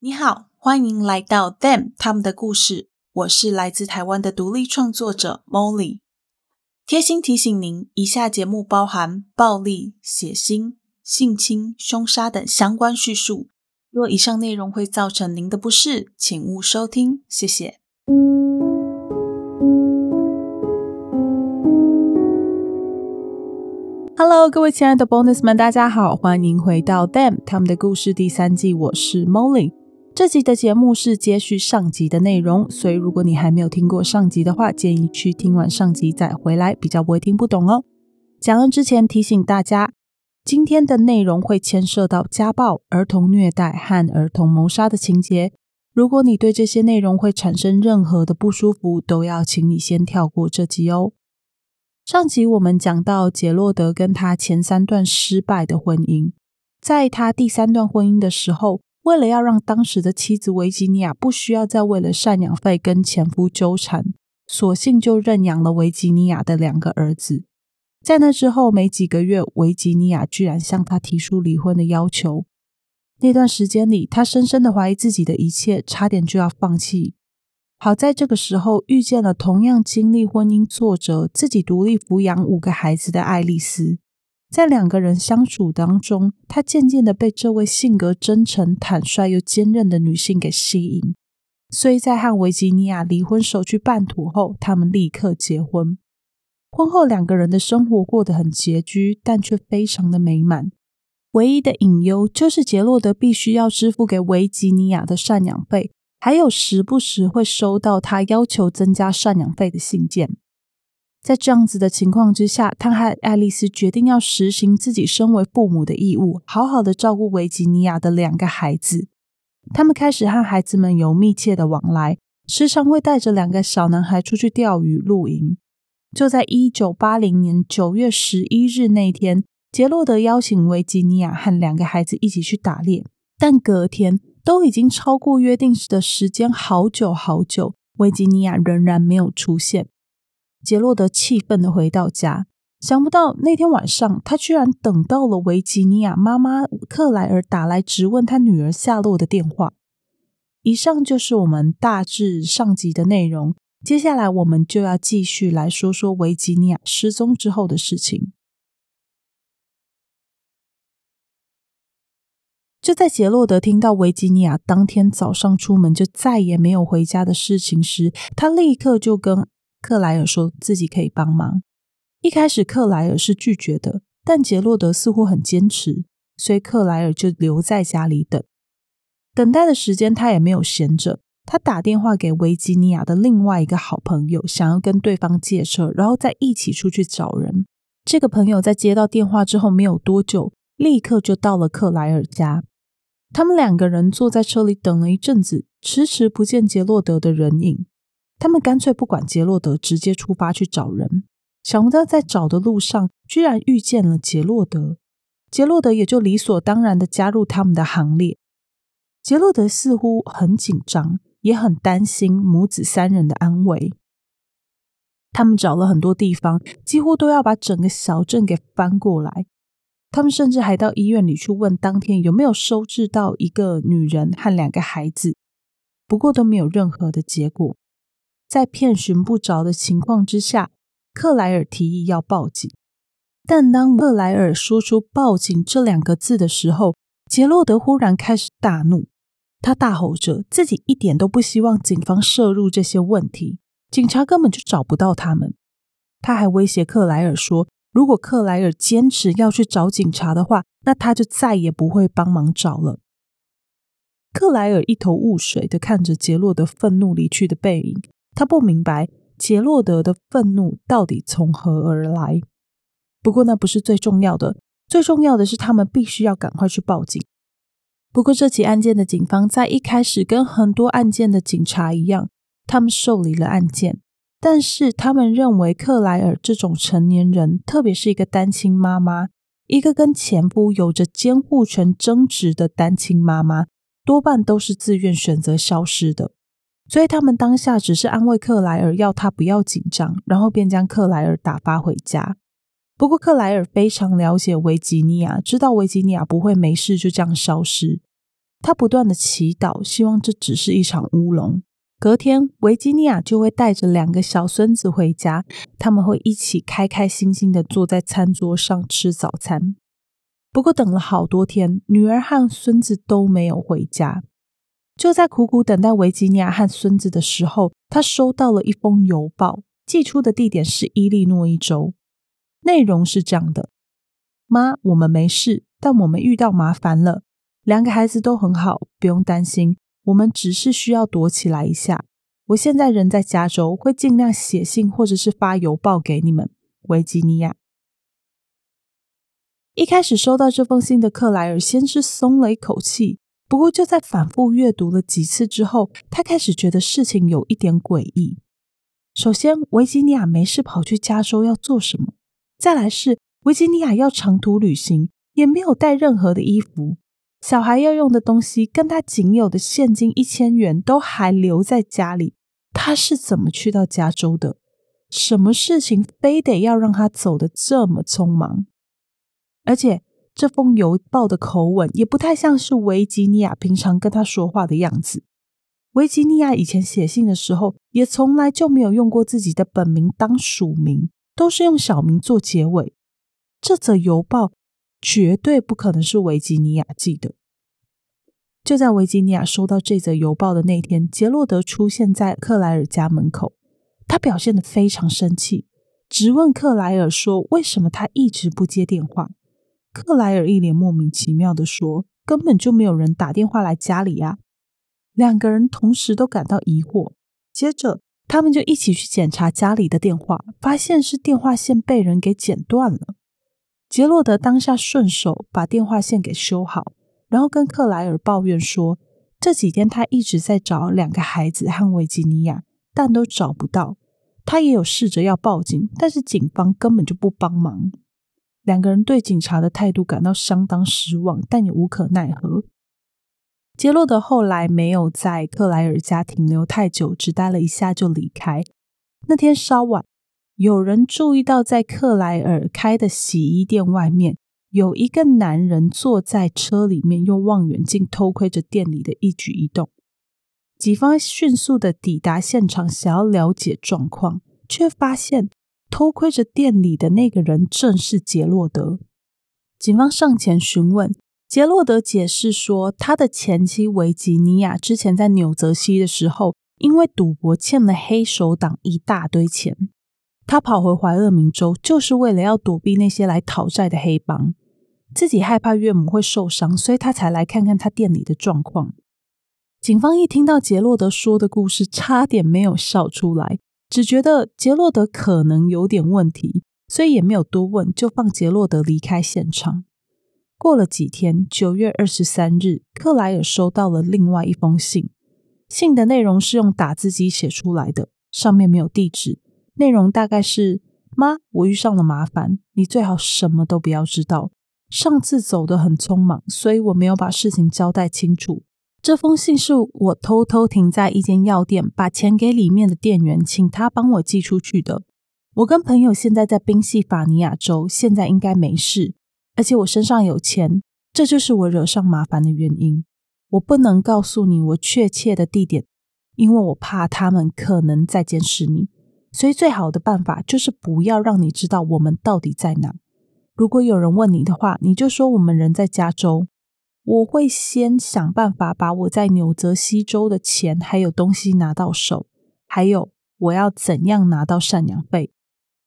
你好，欢迎来到 Them 他们的故事。我是来自台湾的独立创作者 Molly。贴心提醒您，以下节目包含暴力、血腥、性侵、凶杀等相关叙述。若以上内容会造成您的不适，请勿收听。谢谢。Hello，各位亲爱的 Bonus 们，大家好，欢迎回到 Them 他们的故事第三季。我是 Molly。这集的节目是接续上集的内容，所以如果你还没有听过上集的话，建议去听完上集再回来，比较不会听不懂哦。讲完之前提醒大家，今天的内容会牵涉到家暴、儿童虐待和儿童谋杀的情节。如果你对这些内容会产生任何的不舒服，都要请你先跳过这集哦。上集我们讲到杰洛德跟他前三段失败的婚姻，在他第三段婚姻的时候。为了要让当时的妻子维吉尼亚不需要再为了赡养费跟前夫纠缠，索性就认养了维吉尼亚的两个儿子。在那之后没几个月，维吉尼亚居然向他提出离婚的要求。那段时间里，他深深的怀疑自己的一切，差点就要放弃。好在这个时候遇见了同样经历婚姻挫折、自己独立抚养五个孩子的爱丽丝。在两个人相处当中，他渐渐的被这位性格真诚、坦率又坚韧的女性给吸引。所以在和维吉尼亚离婚手续办妥后，他们立刻结婚。婚后两个人的生活过得很拮据，但却非常的美满。唯一的隐忧就是杰洛德必须要支付给维吉尼亚的赡养费，还有时不时会收到他要求增加赡养费的信件。在这样子的情况之下，他和爱丽丝决定要实行自己身为父母的义务，好好的照顾维吉尼亚的两个孩子。他们开始和孩子们有密切的往来，时常会带着两个小男孩出去钓鱼、露营。就在一九八零年九月十一日那天，杰洛德邀请维吉尼亚和两个孩子一起去打猎，但隔天都已经超过约定时的时间好久好久，维吉尼亚仍然没有出现。杰洛德气愤地回到家，想不到那天晚上，他居然等到了维吉尼亚妈妈克莱尔打来质问他女儿下落的电话。以上就是我们大致上集的内容，接下来我们就要继续来说说维吉尼亚失踪之后的事情。就在杰洛德听到维吉尼亚当天早上出门就再也没有回家的事情时，他立刻就跟克莱尔说自己可以帮忙。一开始，克莱尔是拒绝的，但杰洛德似乎很坚持，所以克莱尔就留在家里等。等待的时间，他也没有闲着。他打电话给维吉尼亚的另外一个好朋友，想要跟对方借车，然后再一起出去找人。这个朋友在接到电话之后没有多久，立刻就到了克莱尔家。他们两个人坐在车里等了一阵子，迟迟不见杰洛德的人影。他们干脆不管杰洛德，直接出发去找人。想不到在找的路上，居然遇见了杰洛德。杰洛德也就理所当然的加入他们的行列。杰洛德似乎很紧张，也很担心母子三人的安危。他们找了很多地方，几乎都要把整个小镇给翻过来。他们甚至还到医院里去问当天有没有收治到一个女人和两个孩子，不过都没有任何的结果。在遍寻不着的情况之下，克莱尔提议要报警。但当克莱尔说出“报警”这两个字的时候，杰洛德忽然开始大怒。他大吼着，自己一点都不希望警方涉入这些问题，警察根本就找不到他们。他还威胁克莱尔说，如果克莱尔坚持要去找警察的话，那他就再也不会帮忙找了。克莱尔一头雾水的看着杰洛德愤怒离去的背影。他不明白杰洛德的愤怒到底从何而来。不过那不是最重要的，最重要的是他们必须要赶快去报警。不过这起案件的警方在一开始跟很多案件的警察一样，他们受理了案件，但是他们认为克莱尔这种成年人，特别是一个单亲妈妈，一个跟前夫有着监护权争执的单亲妈妈，多半都是自愿选择消失的。所以他们当下只是安慰克莱尔，要他不要紧张，然后便将克莱尔打发回家。不过克莱尔非常了解维吉尼亚，知道维吉尼亚不会没事就这样消失。他不断的祈祷，希望这只是一场乌龙。隔天，维吉尼亚就会带着两个小孙子回家，他们会一起开开心心的坐在餐桌上吃早餐。不过，等了好多天，女儿和孙子都没有回家。就在苦苦等待维吉尼亚和孙子的时候，他收到了一封邮报，寄出的地点是伊利诺伊州。内容是这样的：妈，我们没事，但我们遇到麻烦了。两个孩子都很好，不用担心。我们只是需要躲起来一下。我现在人在加州，会尽量写信或者是发邮报给你们。维吉尼亚。一开始收到这封信的克莱尔先是松了一口气，不过就在反复阅读了几次之后，他开始觉得事情有一点诡异。首先，维吉尼亚没事跑去加州要做什么？再来是维吉尼亚要长途旅行，也没有带任何的衣服。小孩要用的东西，跟他仅有的现金一千元都还留在家里。他是怎么去到加州的？什么事情非得要让他走得这么匆忙？而且这封邮报的口吻也不太像是维吉尼亚平常跟他说话的样子。维吉尼亚以前写信的时候，也从来就没有用过自己的本名当署名，都是用小名做结尾。这则邮报。绝对不可能是维吉尼亚寄的。就在维吉尼亚收到这则邮报的那天，杰洛德出现在克莱尔家门口。他表现得非常生气，直问克莱尔说：“为什么他一直不接电话？”克莱尔一脸莫名其妙地说：“根本就没有人打电话来家里呀。”两个人同时都感到疑惑，接着他们就一起去检查家里的电话，发现是电话线被人给剪断了。杰洛德当下顺手把电话线给修好，然后跟克莱尔抱怨说：“这几天他一直在找两个孩子和维吉尼亚，但都找不到。他也有试着要报警，但是警方根本就不帮忙。”两个人对警察的态度感到相当失望，但也无可奈何。杰洛德后来没有在克莱尔家停留太久，只待了一下就离开。那天稍晚。有人注意到，在克莱尔开的洗衣店外面，有一个男人坐在车里面，用望远镜偷窥着店里的一举一动。警方迅速的抵达现场，想要了解状况，却发现偷窥着店里的那个人正是杰洛德。警方上前询问，杰洛德解释说，他的前妻维吉尼亚之前在纽泽西的时候，因为赌博欠了黑手党一大堆钱。他跑回怀俄明州，就是为了要躲避那些来讨债的黑帮。自己害怕岳母会受伤，所以他才来看看他店里的状况。警方一听到杰洛德说的故事，差点没有笑出来，只觉得杰洛德可能有点问题，所以也没有多问，就放杰洛德离开现场。过了几天，九月二十三日，克莱尔收到了另外一封信，信的内容是用打字机写出来的，上面没有地址。内容大概是：妈，我遇上了麻烦，你最好什么都不要知道。上次走得很匆忙，所以我没有把事情交代清楚。这封信是我偷偷停在一间药店，把钱给里面的店员，请他帮我寄出去的。我跟朋友现在在宾夕法尼亚州，现在应该没事，而且我身上有钱，这就是我惹上麻烦的原因。我不能告诉你我确切的地点，因为我怕他们可能在监视你。所以，最好的办法就是不要让你知道我们到底在哪。如果有人问你的话，你就说我们人在加州。我会先想办法把我在纽泽西州的钱还有东西拿到手，还有我要怎样拿到赡养费。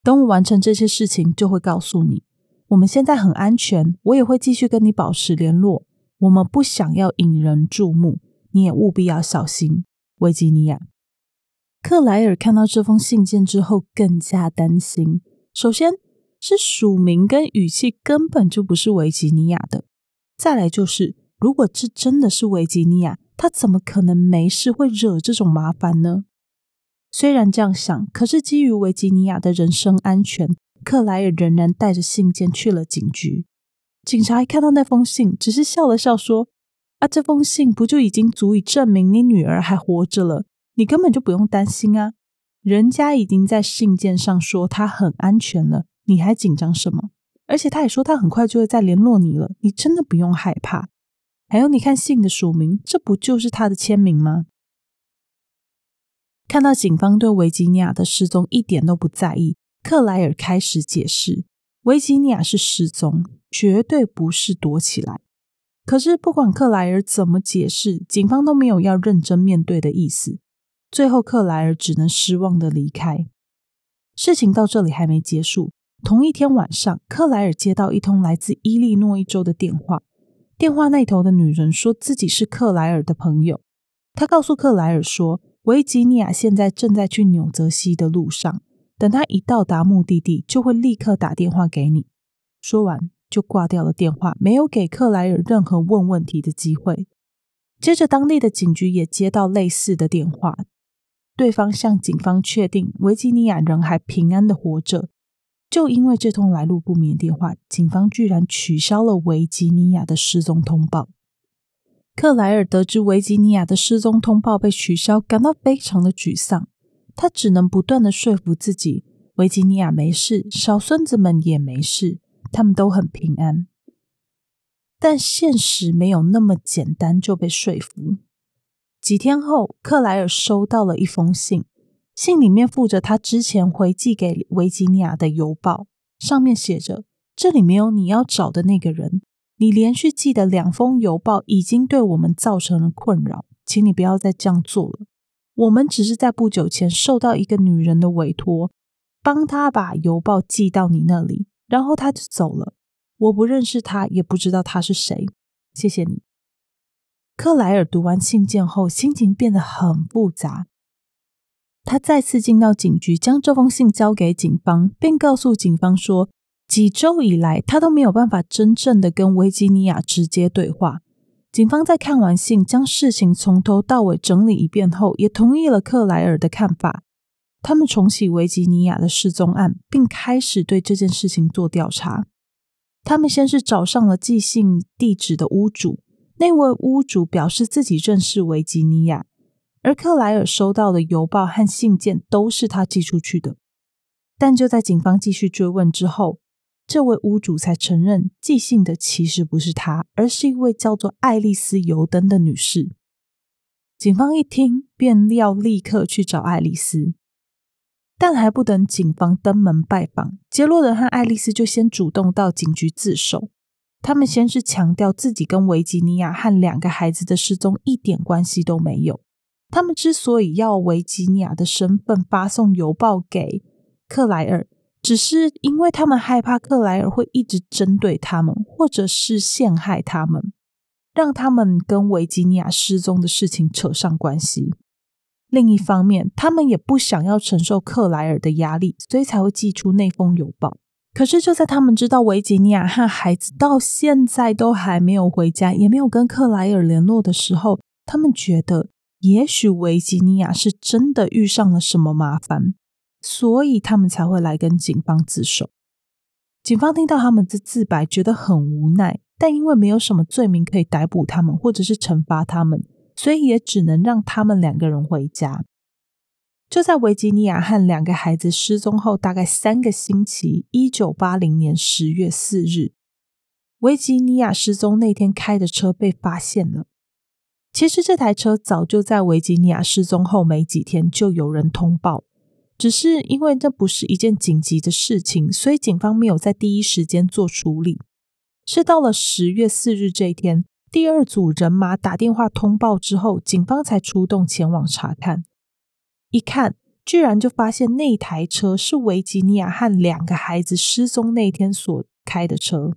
等我完成这些事情，就会告诉你。我们现在很安全，我也会继续跟你保持联络。我们不想要引人注目，你也务必要小心，维吉尼亚。克莱尔看到这封信件之后，更加担心。首先是署名跟语气根本就不是维吉尼亚的，再来就是，如果这真的是维吉尼亚，他怎么可能没事会惹这种麻烦呢？虽然这样想，可是基于维吉尼亚的人身安全，克莱尔仍然带着信件去了警局。警察一看到那封信，只是笑了笑说：“啊，这封信不就已经足以证明你女儿还活着了？”你根本就不用担心啊，人家已经在信件上说他很安全了，你还紧张什么？而且他也说他很快就会再联络你了，你真的不用害怕。还有，你看信的署名，这不就是他的签名吗？看到警方对维吉尼亚的失踪一点都不在意，克莱尔开始解释：维吉尼亚是失踪，绝对不是躲起来。可是不管克莱尔怎么解释，警方都没有要认真面对的意思。最后，克莱尔只能失望的离开。事情到这里还没结束。同一天晚上，克莱尔接到一通来自伊利诺伊州的电话，电话那头的女人说自己是克莱尔的朋友。她告诉克莱尔说，维吉尼亚现在正在去纽泽西的路上，等他一到达目的地，就会立刻打电话给你。说完就挂掉了电话，没有给克莱尔任何问问题的机会。接着，当地的警局也接到类似的电话，对方向警方确定维吉尼亚人还平安的活着。就因为这通来路不明的电话，警方居然取消了维吉尼亚的失踪通报。克莱尔得知维吉尼亚的失踪通报被取消，感到非常的沮丧。他只能不断的说服自己，维吉尼亚没事，小孙子们也没事，他们都很平安。但现实没有那么简单就被说服。几天后，克莱尔收到了一封信，信里面附着他之前回寄给维吉尼亚的邮报，上面写着：“这里没有你要找的那个人。”你连续寄的两封邮报已经对我们造成了困扰，请你不要再这样做了。我们只是在不久前受到一个女人的委托，帮她把邮报寄到你那里，然后她就走了。我不认识她，也不知道她是谁。谢谢你。克莱尔读完信件后，心情变得很复杂。他再次进到警局，将这封信交给警方，并告诉警方说。几周以来，他都没有办法真正的跟维吉尼亚直接对话。警方在看完信，将事情从头到尾整理一遍后，也同意了克莱尔的看法。他们重启维吉尼亚的失踪案，并开始对这件事情做调查。他们先是找上了寄信地址的屋主，那位屋主表示自己认识维吉尼亚，而克莱尔收到的邮报和信件都是他寄出去的。但就在警方继续追问之后，这位屋主才承认，寄信的其实不是他，而是一位叫做爱丽丝·尤登的女士。警方一听，便要立刻去找爱丽丝，但还不等警方登门拜访，杰洛德和爱丽丝就先主动到警局自首。他们先是强调自己跟维吉尼亚和两个孩子的失踪一点关系都没有。他们之所以要维吉尼亚的身份发送邮报给克莱尔，只是因为他们害怕克莱尔会一直针对他们，或者是陷害他们，让他们跟维吉尼亚失踪的事情扯上关系。另一方面，他们也不想要承受克莱尔的压力，所以才会寄出那封邮报。可是，就在他们知道维吉尼亚和孩子到现在都还没有回家，也没有跟克莱尔联络的时候，他们觉得，也许维吉尼亚是真的遇上了什么麻烦。所以他们才会来跟警方自首。警方听到他们的自白，觉得很无奈，但因为没有什么罪名可以逮捕他们，或者是惩罚他们，所以也只能让他们两个人回家。就在维吉尼亚和两个孩子失踪后大概三个星期，一九八零年十月四日，维吉尼亚失踪那天开的车被发现了。其实这台车早就在维吉尼亚失踪后没几天就有人通报。只是因为这不是一件紧急的事情，所以警方没有在第一时间做处理。是到了十月四日这一天，第二组人马打电话通报之后，警方才出动前往查看。一看，居然就发现那台车是维吉尼亚和两个孩子失踪那天所开的车。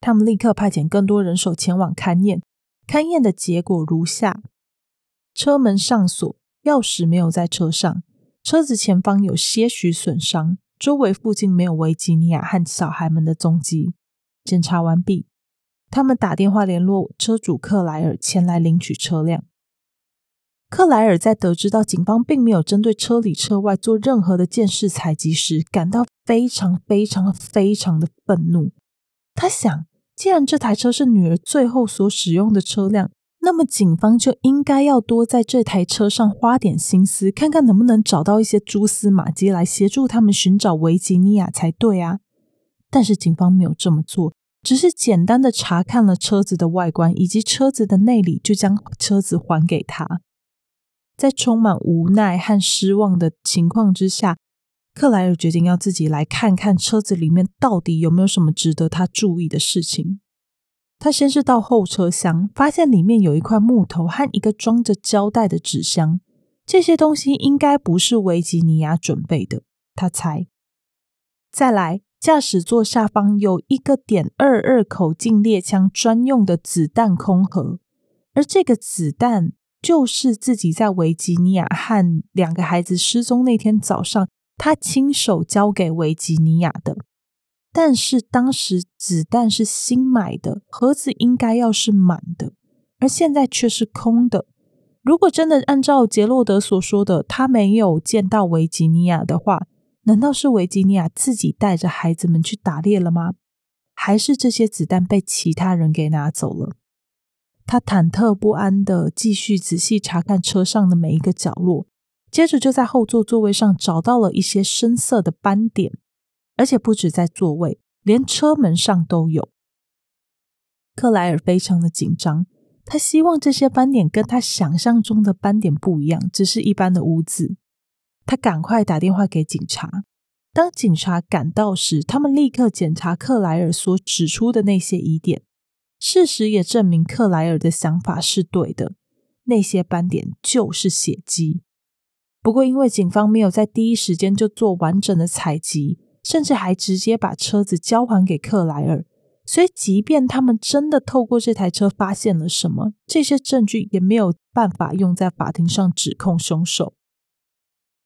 他们立刻派遣更多人手前往勘验，勘验的结果如下：车门上锁，钥匙没有在车上。车子前方有些许损伤，周围附近没有维吉尼亚和小孩们的踪迹。检查完毕，他们打电话联络车主克莱尔前来领取车辆。克莱尔在得知到警方并没有针对车里车外做任何的鉴识采集时，感到非常非常非常的愤怒。他想，既然这台车是女儿最后所使用的车辆，那么，警方就应该要多在这台车上花点心思，看看能不能找到一些蛛丝马迹来协助他们寻找维吉尼亚才对啊！但是警方没有这么做，只是简单的查看了车子的外观以及车子的内里，就将车子还给他。在充满无奈和失望的情况之下，克莱尔决定要自己来看看车子里面到底有没有什么值得他注意的事情。他先是到后车厢，发现里面有一块木头和一个装着胶带的纸箱，这些东西应该不是维吉尼亚准备的，他猜。再来，驾驶座下方有一个点二二口径猎枪专用的子弹空盒，而这个子弹就是自己在维吉尼亚和两个孩子失踪那天早上，他亲手交给维吉尼亚的。但是当时子弹是新买的，盒子应该要是满的，而现在却是空的。如果真的按照杰洛德所说的，他没有见到维吉尼亚的话，难道是维吉尼亚自己带着孩子们去打猎了吗？还是这些子弹被其他人给拿走了？他忐忑不安地继续仔细查看车上的每一个角落，接着就在后座座位上找到了一些深色的斑点。而且不止在座位，连车门上都有。克莱尔非常的紧张，他希望这些斑点跟他想象中的斑点不一样，只是一般的污渍。他赶快打电话给警察。当警察赶到时，他们立刻检查克莱尔所指出的那些疑点。事实也证明克莱尔的想法是对的，那些斑点就是血迹。不过，因为警方没有在第一时间就做完整的采集。甚至还直接把车子交还给克莱尔，所以即便他们真的透过这台车发现了什么，这些证据也没有办法用在法庭上指控凶手。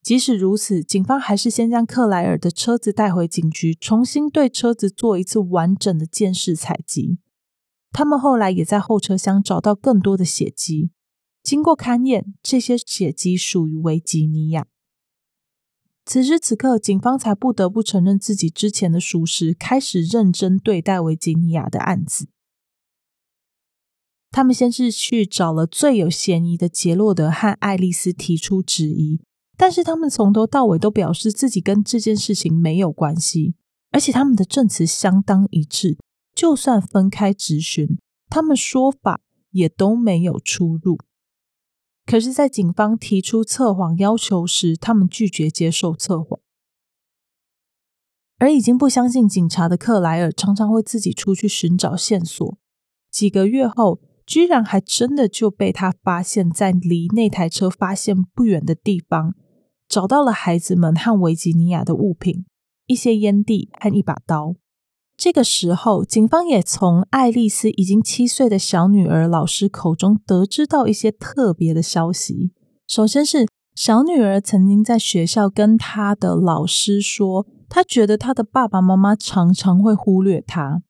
即使如此，警方还是先将克莱尔的车子带回警局，重新对车子做一次完整的鉴识采集。他们后来也在后车厢找到更多的血迹，经过勘验，这些血迹属于维吉尼亚。此时此刻，警方才不得不承认自己之前的疏失，开始认真对待维吉尼亚的案子。他们先是去找了最有嫌疑的杰洛德和爱丽丝提出质疑，但是他们从头到尾都表示自己跟这件事情没有关系，而且他们的证词相当一致，就算分开质询，他们说法也都没有出入。可是，在警方提出测谎要求时，他们拒绝接受测谎。而已经不相信警察的克莱尔，常常会自己出去寻找线索。几个月后，居然还真的就被他发现，在离那台车发现不远的地方，找到了孩子们和维吉尼亚的物品，一些烟蒂和一把刀。这个时候，警方也从爱丽丝已经七岁的小女儿老师口中得知到一些特别的消息。首先是小女儿曾经在学校跟她的老师说，她觉得她的爸爸妈妈常常会忽略她，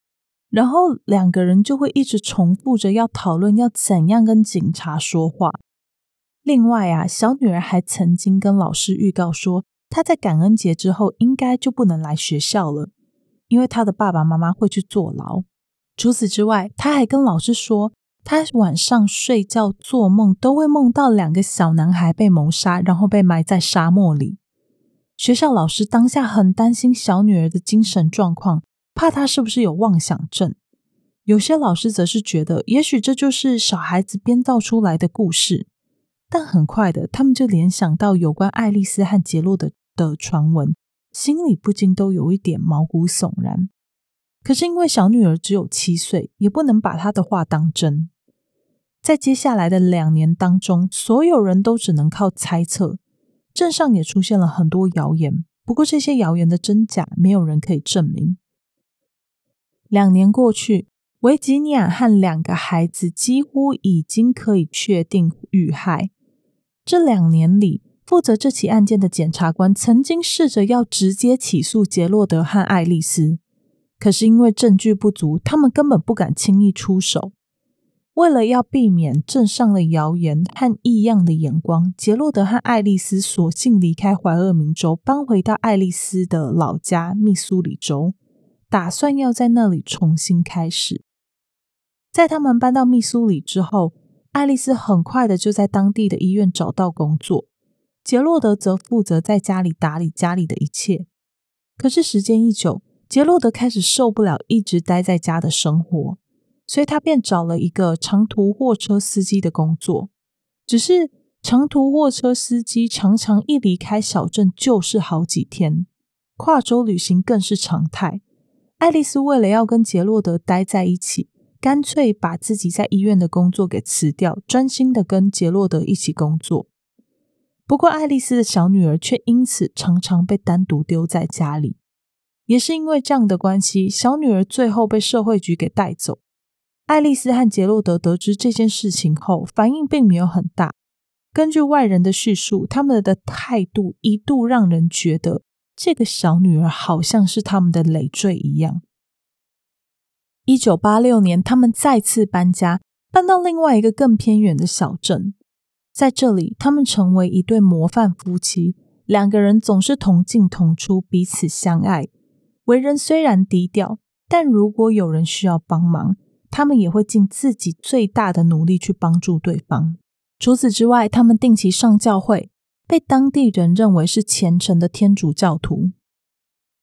然后两个人就会一直重复着要讨论要怎样跟警察说话。另外啊，小女儿还曾经跟老师预告说，她在感恩节之后应该就不能来学校了。因为他的爸爸妈妈会去坐牢。除此之外，他还跟老师说，他晚上睡觉做梦都会梦到两个小男孩被谋杀，然后被埋在沙漠里。学校老师当下很担心小女儿的精神状况，怕她是不是有妄想症。有些老师则是觉得，也许这就是小孩子编造出来的故事。但很快的，他们就联想到有关爱丽丝和杰洛的的传闻。心里不禁都有一点毛骨悚然，可是因为小女儿只有七岁，也不能把她的话当真。在接下来的两年当中，所有人都只能靠猜测。镇上也出现了很多谣言，不过这些谣言的真假，没有人可以证明。两年过去，维吉尼亚和两个孩子几乎已经可以确定遇害。这两年里，负责这起案件的检察官曾经试着要直接起诉杰洛德和爱丽丝，可是因为证据不足，他们根本不敢轻易出手。为了要避免镇上的谣言和异样的眼光，杰洛德和爱丽丝索性离开怀俄明州，搬回到爱丽丝的老家密苏里州，打算要在那里重新开始。在他们搬到密苏里之后，爱丽丝很快的就在当地的医院找到工作。杰洛德则负责在家里打理家里的一切。可是时间一久，杰洛德开始受不了一直待在家的生活，所以他便找了一个长途货车司机的工作。只是长途货车司机常常一离开小镇就是好几天，跨州旅行更是常态。爱丽丝为了要跟杰洛德待在一起，干脆把自己在医院的工作给辞掉，专心的跟杰洛德一起工作。不过，爱丽丝的小女儿却因此常常被单独丢在家里。也是因为这样的关系，小女儿最后被社会局给带走。爱丽丝和杰洛德得知这件事情后，反应并没有很大。根据外人的叙述，他们的态度一度让人觉得这个小女儿好像是他们的累赘一样。一九八六年，他们再次搬家，搬到另外一个更偏远的小镇。在这里，他们成为一对模范夫妻，两个人总是同进同出，彼此相爱。为人虽然低调，但如果有人需要帮忙，他们也会尽自己最大的努力去帮助对方。除此之外，他们定期上教会，被当地人认为是虔诚的天主教徒。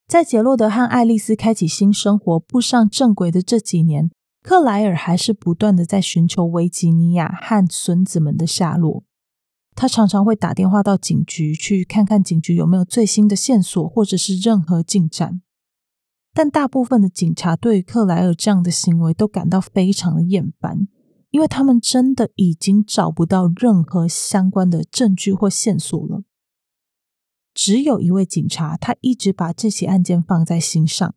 在杰洛德和爱丽丝开启新生活、步上正轨的这几年，克莱尔还是不断的在寻求维吉尼亚和孙子们的下落。他常常会打电话到警局，去看看警局有没有最新的线索，或者是任何进展。但大部分的警察对于克莱尔这样的行为都感到非常的厌烦，因为他们真的已经找不到任何相关的证据或线索了。只有一位警察，他一直把这起案件放在心上。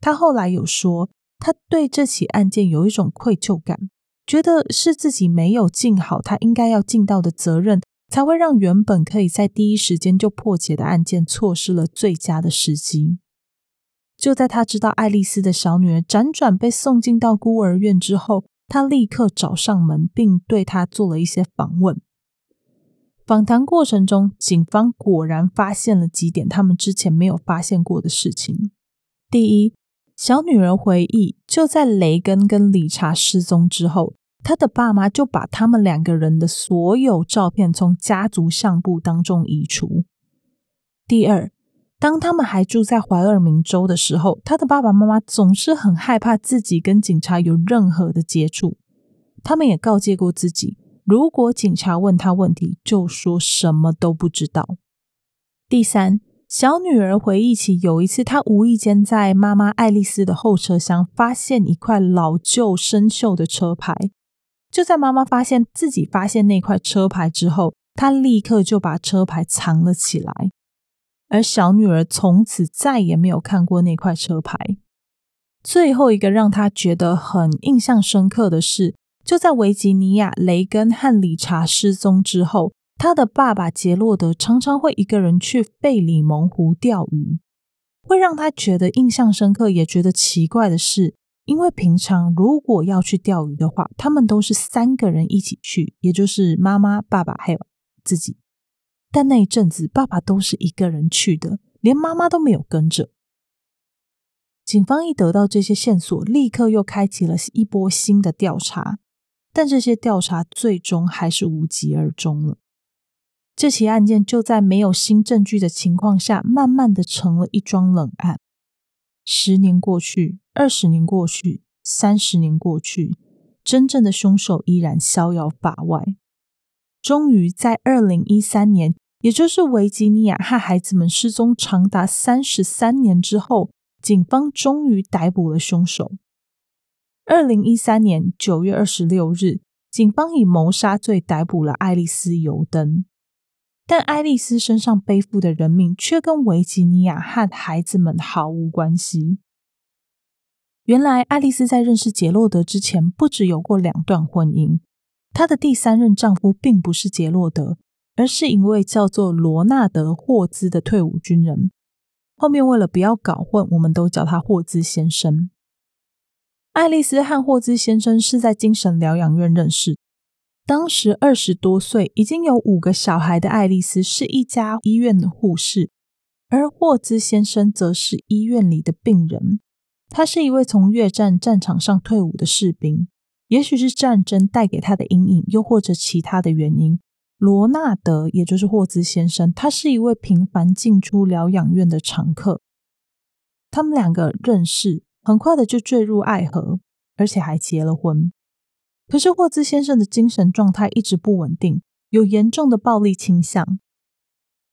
他后来有说，他对这起案件有一种愧疚感，觉得是自己没有尽好他应该要尽到的责任，才会让原本可以在第一时间就破解的案件错失了最佳的时机。就在他知道爱丽丝的小女儿辗转被送进到孤儿院之后，他立刻找上门，并对她做了一些访问。访谈过程中，警方果然发现了几点他们之前没有发现过的事情。第一，小女儿回忆，就在雷根跟理查失踪之后，他的爸妈就把他们两个人的所有照片从家族相簿当中移除。第二，当他们还住在怀俄明州的时候，他的爸爸妈妈总是很害怕自己跟警察有任何的接触。他们也告诫过自己，如果警察问他问题，就说什么都不知道。第三，小女儿回忆起有一次，她无意间在妈妈爱丽丝的后车厢发现一块老旧生锈的车牌。就在妈妈发现自己发现那块车牌之后，她立刻就把车牌藏了起来。而小女儿从此再也没有看过那块车牌。最后一个让她觉得很印象深刻的是，就在维吉尼亚、雷根和理查失踪之后，他的爸爸杰洛德常常会一个人去贝里蒙湖钓鱼。会让他觉得印象深刻，也觉得奇怪的是，因为平常如果要去钓鱼的话，他们都是三个人一起去，也就是妈妈、爸爸还有自己。但那一阵子，爸爸都是一个人去的，连妈妈都没有跟着。警方一得到这些线索，立刻又开启了一波新的调查，但这些调查最终还是无疾而终了。这起案件就在没有新证据的情况下，慢慢的成了一桩冷案。十年过去，二十年过去，三十年过去，真正的凶手依然逍遥法外。终于在二零一三年。也就是维吉尼亚和孩子们失踪长达三十三年之后，警方终于逮捕了凶手。二零一三年九月二十六日，警方以谋杀罪逮捕了爱丽丝·尤登，但爱丽丝身上背负的人命却跟维吉尼亚和孩子们毫无关系。原来，爱丽丝在认识杰洛德之前，不只有过两段婚姻，她的第三任丈夫并不是杰洛德。而是一位叫做罗纳德·霍兹的退伍军人。后面为了不要搞混，我们都叫他霍兹先生。爱丽丝和霍兹先生是在精神疗养院认识。当时二十多岁、已经有五个小孩的爱丽丝是一家医院的护士，而霍兹先生则是医院里的病人。他是一位从越战战场上退伍的士兵，也许是战争带给他的阴影，又或者其他的原因。罗纳德，也就是霍兹先生，他是一位频繁进出疗养院的常客。他们两个认识，很快的就坠入爱河，而且还结了婚。可是霍兹先生的精神状态一直不稳定，有严重的暴力倾向。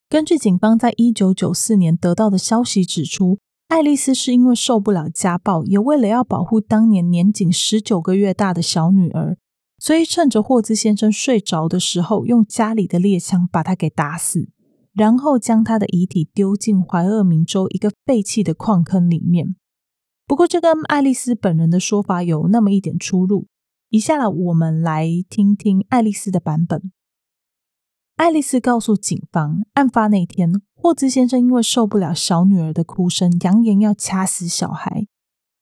根据警方在一九九四年得到的消息指出，爱丽丝是因为受不了家暴，也为了要保护当年年仅十九个月大的小女儿，所以趁着霍兹先生睡着的时候，用家里的猎枪把他给打死，然后将他的遗体丢进怀俄明州一个废弃的矿坑里面。不过，这跟爱丽丝本人的说法有那么一点出入。以下来，我们来听听爱丽丝的版本。爱丽丝告诉警方，案发那天，霍兹先生因为受不了小女儿的哭声，扬言要掐死小孩。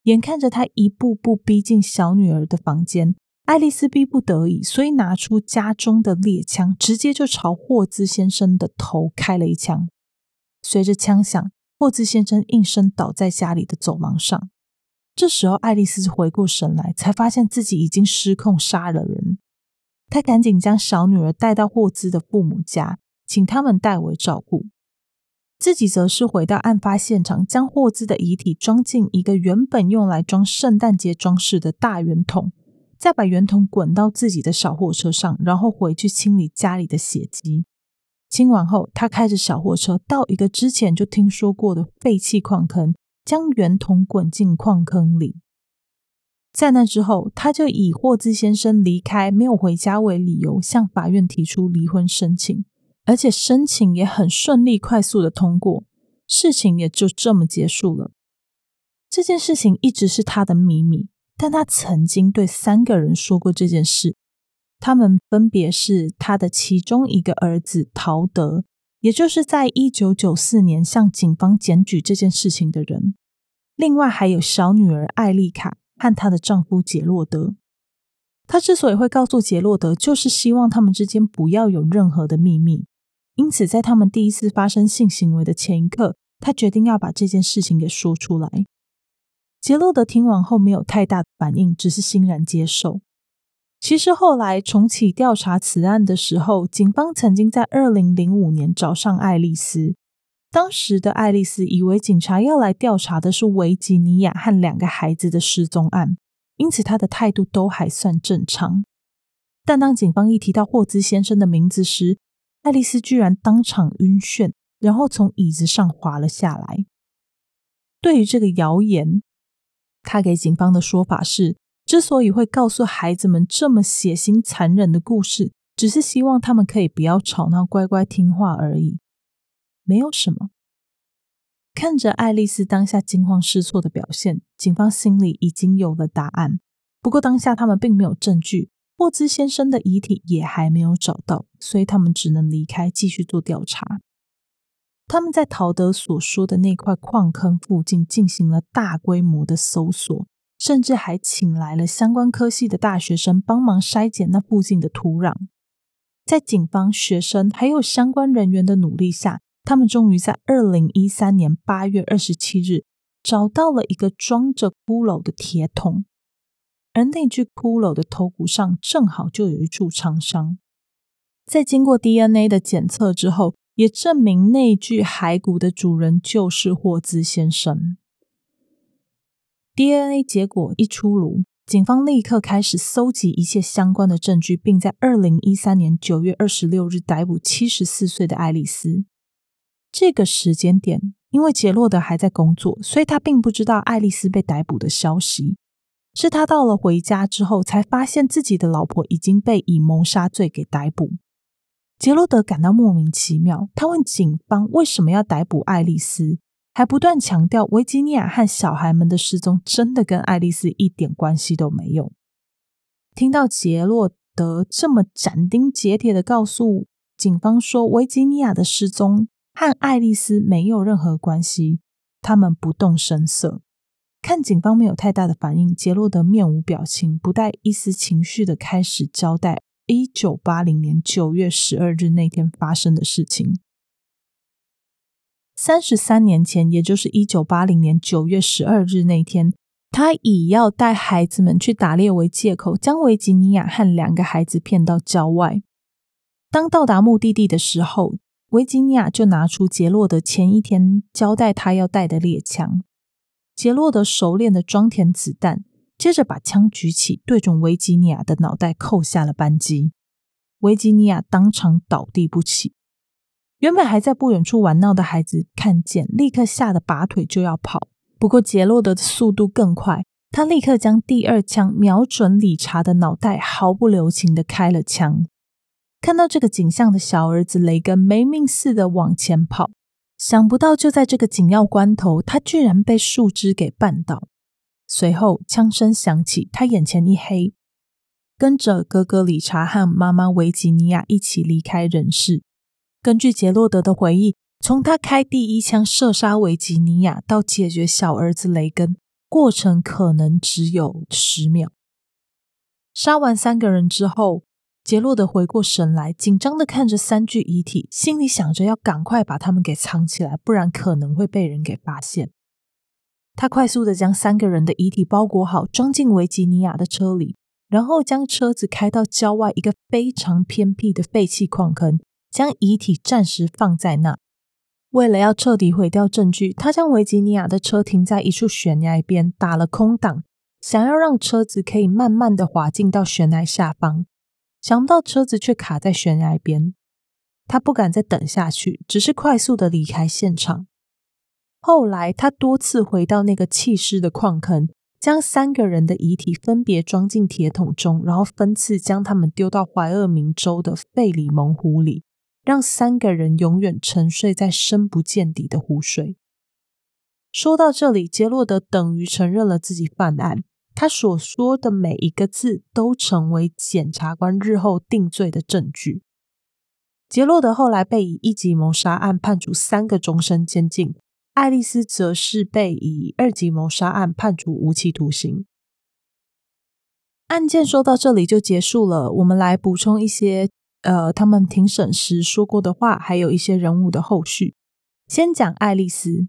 眼看着他一步步逼近小女儿的房间，爱丽丝逼不得已，所以拿出家中的猎枪，直接就朝霍兹先生的头开了一枪。随着枪响，霍兹先生应声倒在家里的走廊上。这时候，爱丽丝回过神来，才发现自己已经失控杀了人。她赶紧将小女儿带到霍兹的父母家，请他们代为照顾。自己则是回到案发现场，将霍兹的遗体装进一个原本用来装圣诞节装饰的大圆筒，再把圆筒滚到自己的小货车上，然后回去清理家里的血迹。清完后，他开着小货车到一个之前就听说过的废弃矿坑。将圆筒滚进矿坑里，在那之后，他就以霍兹先生离开没有回家为理由，向法院提出离婚申请，而且申请也很顺利、快速的通过，事情也就这么结束了。这件事情一直是他的秘密，但他曾经对三个人说过这件事，他们分别是他的其中一个儿子陶德，也就是在一九九四年向警方检举这件事情的人。另外还有小女儿艾丽卡和她的丈夫杰洛德。她之所以会告诉杰洛德，就是希望他们之间不要有任何的秘密。因此，在他们第一次发生性行为的前一刻，她决定要把这件事情给说出来。杰洛德听完后没有太大的反应，只是欣然接受。其实后来重启调查此案的时候，警方曾经在二零零五年找上爱丽丝。当时的爱丽丝以为警察要来调查的是维吉尼亚和两个孩子的失踪案，因此她的态度都还算正常。但当警方一提到霍兹先生的名字时，爱丽丝居然当场晕眩，然后从椅子上滑了下来。对于这个谣言，她给警方的说法是：之所以会告诉孩子们这么血腥残忍的故事，只是希望他们可以不要吵闹，乖乖听话而已。没有什么。看着爱丽丝当下惊慌失措的表现，警方心里已经有了答案。不过当下他们并没有证据，霍兹先生的遗体也还没有找到，所以他们只能离开，继续做调查。他们在陶德所说的那块矿坑附近进行了大规模的搜索，甚至还请来了相关科系的大学生帮忙筛检那附近的土壤。在警方、学生还有相关人员的努力下，他们终于在二零一三年八月二十七日找到了一个装着骷髅的铁桶，而那具骷髅的头骨上正好就有一处创伤。在经过 DNA 的检测之后，也证明那具骸骨的主人就是霍兹先生。DNA 结果一出炉，警方立刻开始搜集一切相关的证据，并在二零一三年九月二十六日逮捕七十四岁的爱丽丝。这个时间点，因为杰洛德还在工作，所以他并不知道爱丽丝被逮捕的消息。是他到了回家之后，才发现自己的老婆已经被以谋杀罪给逮捕。杰洛德感到莫名其妙，他问警方为什么要逮捕爱丽丝，还不断强调维吉尼亚和小孩们的失踪真的跟爱丽丝一点关系都没有。听到杰洛德这么斩钉截铁的告诉警方说维吉尼亚的失踪，和爱丽丝没有任何关系，他们不动声色，看警方没有太大的反应，杰洛德面无表情，不带一丝情绪的开始交代一九八零年九月十二日那天发生的事情。三十三年前，也就是一九八零年九月十二日那天，他以要带孩子们去打猎为借口，将维吉尼亚和两个孩子骗到郊外。当到达目的地的时候，维吉尼亚就拿出杰洛德前一天交代他要带的猎枪，杰洛德熟练的装填子弹，接着把枪举起，对准维吉尼亚的脑袋扣下了扳机。维吉尼亚当场倒地不起。原本还在不远处玩闹的孩子看见，立刻吓得拔腿就要跑。不过杰洛德的速度更快，他立刻将第二枪瞄准理查的脑袋，毫不留情的开了枪。看到这个景象的小儿子雷根没命似的往前跑。想不到，就在这个紧要关头，他居然被树枝给绊倒。随后，枪声响起，他眼前一黑，跟着哥哥理查和妈妈维吉尼亚一起离开人世。根据杰洛德的回忆，从他开第一枪射杀维吉尼亚到解决小儿子雷根，过程可能只有十秒。杀完三个人之后，杰洛德回过神来，紧张的看着三具遗体，心里想着要赶快把他们给藏起来，不然可能会被人给发现。他快速的将三个人的遗体包裹好，装进维吉尼亚的车里，然后将车子开到郊外一个非常偏僻的废弃矿坑，将遗体暂时放在那。为了要彻底毁掉证据，他将维吉尼亚的车停在一处悬崖边，打了空档，想要让车子可以慢慢的滑进到悬崖下方。想不到车子却卡在悬崖边，他不敢再等下去，只是快速的离开现场。后来，他多次回到那个弃尸的矿坑，将三个人的遗体分别装进铁桶中，然后分次将他们丢到怀俄明州的费里蒙湖里，让三个人永远沉睡在深不见底的湖水。说到这里，杰洛德等于承认了自己犯案。他所说的每一个字都成为检察官日后定罪的证据。杰洛德后来被以一级谋杀案判处三个终身监禁，爱丽丝则是被以二级谋杀案判处无期徒刑。案件说到这里就结束了。我们来补充一些呃，他们庭审时说过的话，还有一些人物的后续。先讲爱丽丝。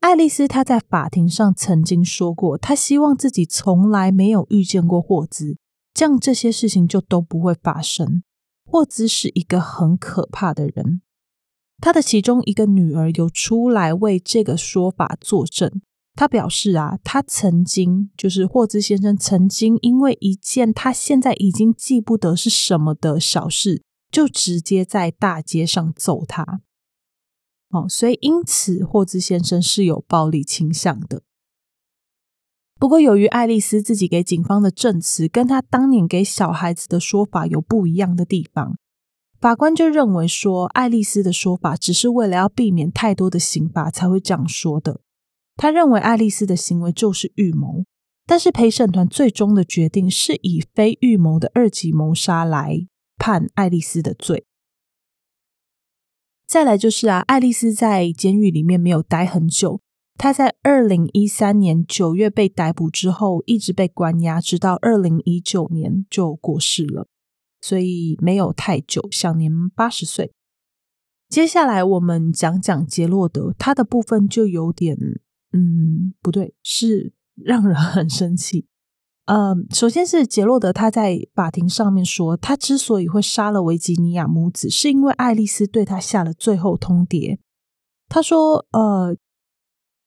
爱丽丝她在法庭上曾经说过，她希望自己从来没有遇见过霍兹，这样这些事情就都不会发生。霍兹是一个很可怕的人。她的其中一个女儿有出来为这个说法作证。他表示啊，他曾经就是霍兹先生曾经因为一件他现在已经记不得是什么的小事，就直接在大街上揍他。哦，所以因此霍兹先生是有暴力倾向的。不过，由于爱丽丝自己给警方的证词跟她当年给小孩子的说法有不一样的地方，法官就认为说，爱丽丝的说法只是为了要避免太多的刑罚才会这样说的。他认为爱丽丝的行为就是预谋，但是陪审团最终的决定是以非预谋的二级谋杀来判爱丽丝的罪。再来就是啊，爱丽丝在监狱里面没有待很久。她在二零一三年九月被逮捕之后，一直被关押，直到二零一九年就过世了，所以没有太久，享年八十岁。接下来我们讲讲杰洛德，他的部分就有点，嗯，不对，是让人很生气。呃，首先是杰洛德，他在法庭上面说，他之所以会杀了维吉尼亚母子，是因为爱丽丝对他下了最后通牒。他说，呃，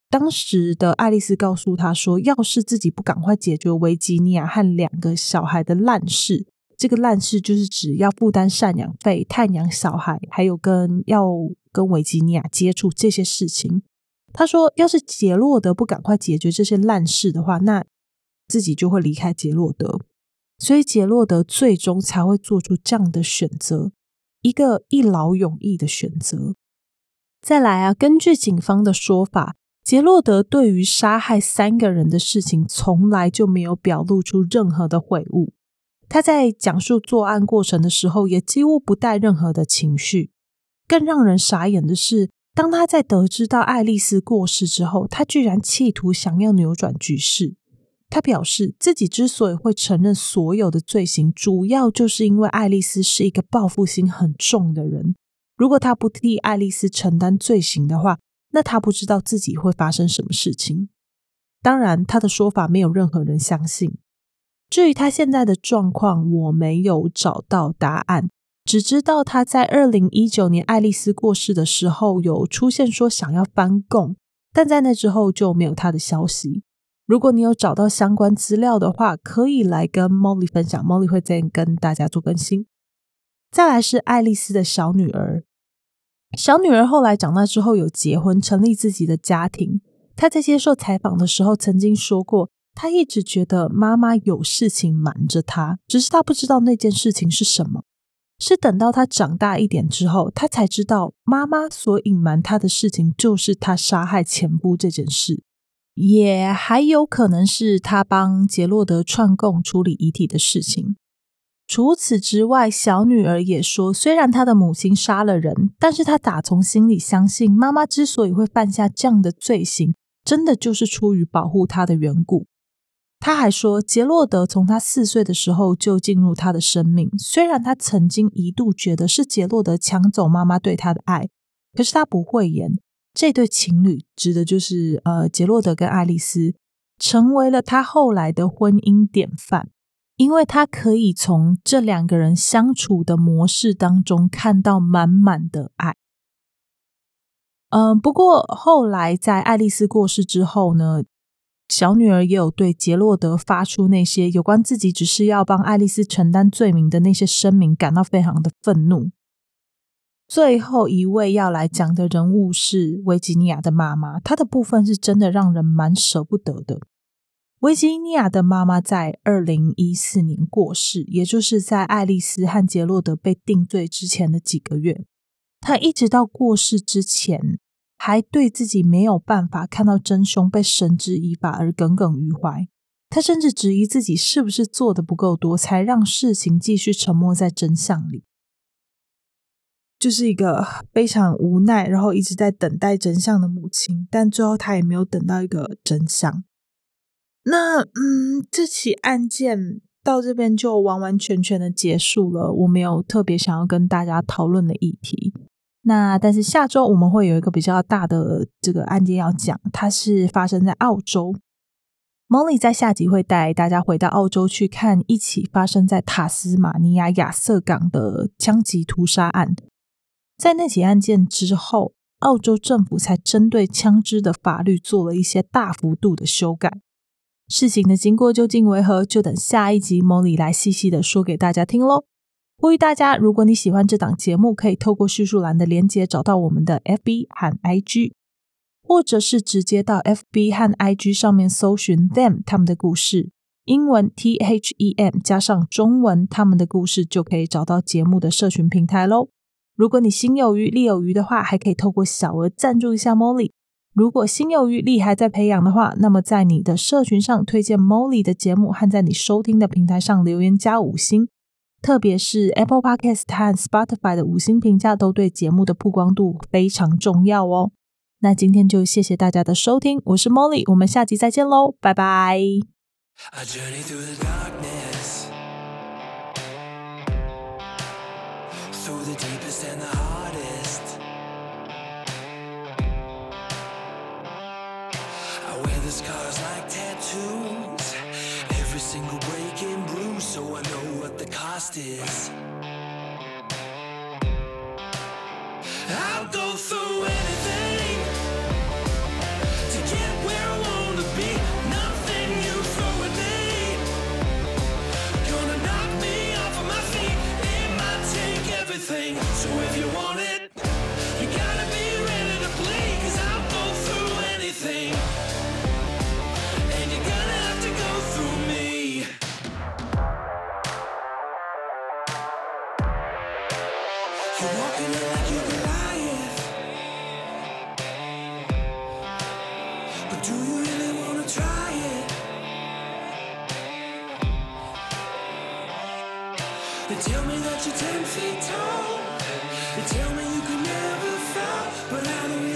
当时的爱丽丝告诉他说，要是自己不赶快解决维吉尼亚和两个小孩的烂事，这个烂事就是指要负担赡养费、探养小孩，还有跟要跟维吉尼亚接触这些事情。他说，要是杰洛德不赶快解决这些烂事的话，那自己就会离开杰洛德，所以杰洛德最终才会做出这样的选择，一个一劳永逸的选择。再来啊，根据警方的说法，杰洛德对于杀害三个人的事情从来就没有表露出任何的悔悟。他在讲述作案过程的时候，也几乎不带任何的情绪。更让人傻眼的是，当他在得知到爱丽丝过世之后，他居然企图想要扭转局势。他表示，自己之所以会承认所有的罪行，主要就是因为爱丽丝是一个报复心很重的人。如果他不替爱丽丝承担罪行的话，那他不知道自己会发生什么事情。当然，他的说法没有任何人相信。至于他现在的状况，我没有找到答案，只知道他在二零一九年爱丽丝过世的时候，有出现说想要翻供。但在那之后就没有他的消息。如果你有找到相关资料的话，可以来跟 Molly 分享，Molly 会再跟大家做更新。再来是爱丽丝的小女儿，小女儿后来长大之后有结婚，成立自己的家庭。她在接受采访的时候曾经说过，她一直觉得妈妈有事情瞒着她，只是她不知道那件事情是什么。是等到他长大一点之后，他才知道妈妈所隐瞒他的事情就是他杀害前夫这件事。也还有可能是他帮杰洛德串供处理遗体的事情。除此之外，小女儿也说，虽然她的母亲杀了人，但是她打从心里相信，妈妈之所以会犯下这样的罪行，真的就是出于保护她的缘故。她还说，杰洛德从她四岁的时候就进入她的生命，虽然她曾经一度觉得是杰洛德抢走妈妈对她的爱，可是她不讳言。这对情侣指的就是呃，杰洛德跟爱丽丝，成为了他后来的婚姻典范，因为他可以从这两个人相处的模式当中看到满满的爱。嗯、不过后来在爱丽丝过世之后呢，小女儿也有对杰洛德发出那些有关自己只是要帮爱丽丝承担罪名的那些声明，感到非常的愤怒。最后一位要来讲的人物是维吉尼亚的妈妈，她的部分是真的让人蛮舍不得的。维吉尼亚的妈妈在二零一四年过世，也就是在爱丽丝和杰洛德被定罪之前的几个月。她一直到过世之前，还对自己没有办法看到真凶被绳之以法而耿耿于怀。她甚至质疑自己是不是做的不够多，才让事情继续沉没在真相里。就是一个非常无奈，然后一直在等待真相的母亲，但最后她也没有等到一个真相。那嗯，这起案件到这边就完完全全的结束了。我没有特别想要跟大家讨论的议题。那但是下周我们会有一个比较大的这个案件要讲，它是发生在澳洲。Molly 在下集会带大家回到澳洲去看一起发生在塔斯马尼亚亚瑟港的枪击屠杀案。在那起案件之后，澳洲政府才针对枪支的法律做了一些大幅度的修改。事情的经过究竟为何，就等下一集 Molly 来细细的说给大家听喽。呼吁大家，如果你喜欢这档节目，可以透过叙述栏的连接找到我们的 FB 和 IG，或者是直接到 FB 和 IG 上面搜寻 Them 他们的故事，英文 T H E M 加上中文他们的故事，就可以找到节目的社群平台喽。如果你心有余力有余的话，还可以透过小额赞助一下 Molly。如果心有余力还在培养的话，那么在你的社群上推荐 Molly 的节目，和在你收听的平台上留言加五星，特别是 Apple Podcast 和 Spotify 的五星评价，都对节目的曝光度非常重要哦。那今天就谢谢大家的收听，我是 Molly，我们下集再见喽，拜拜。justice. I'll go through anything to get where I wanna be. Nothing you throw at me gonna knock me off of my feet. It might take everything. They tell me that you're ten feet tall. They tell me you could never fall, but I don't.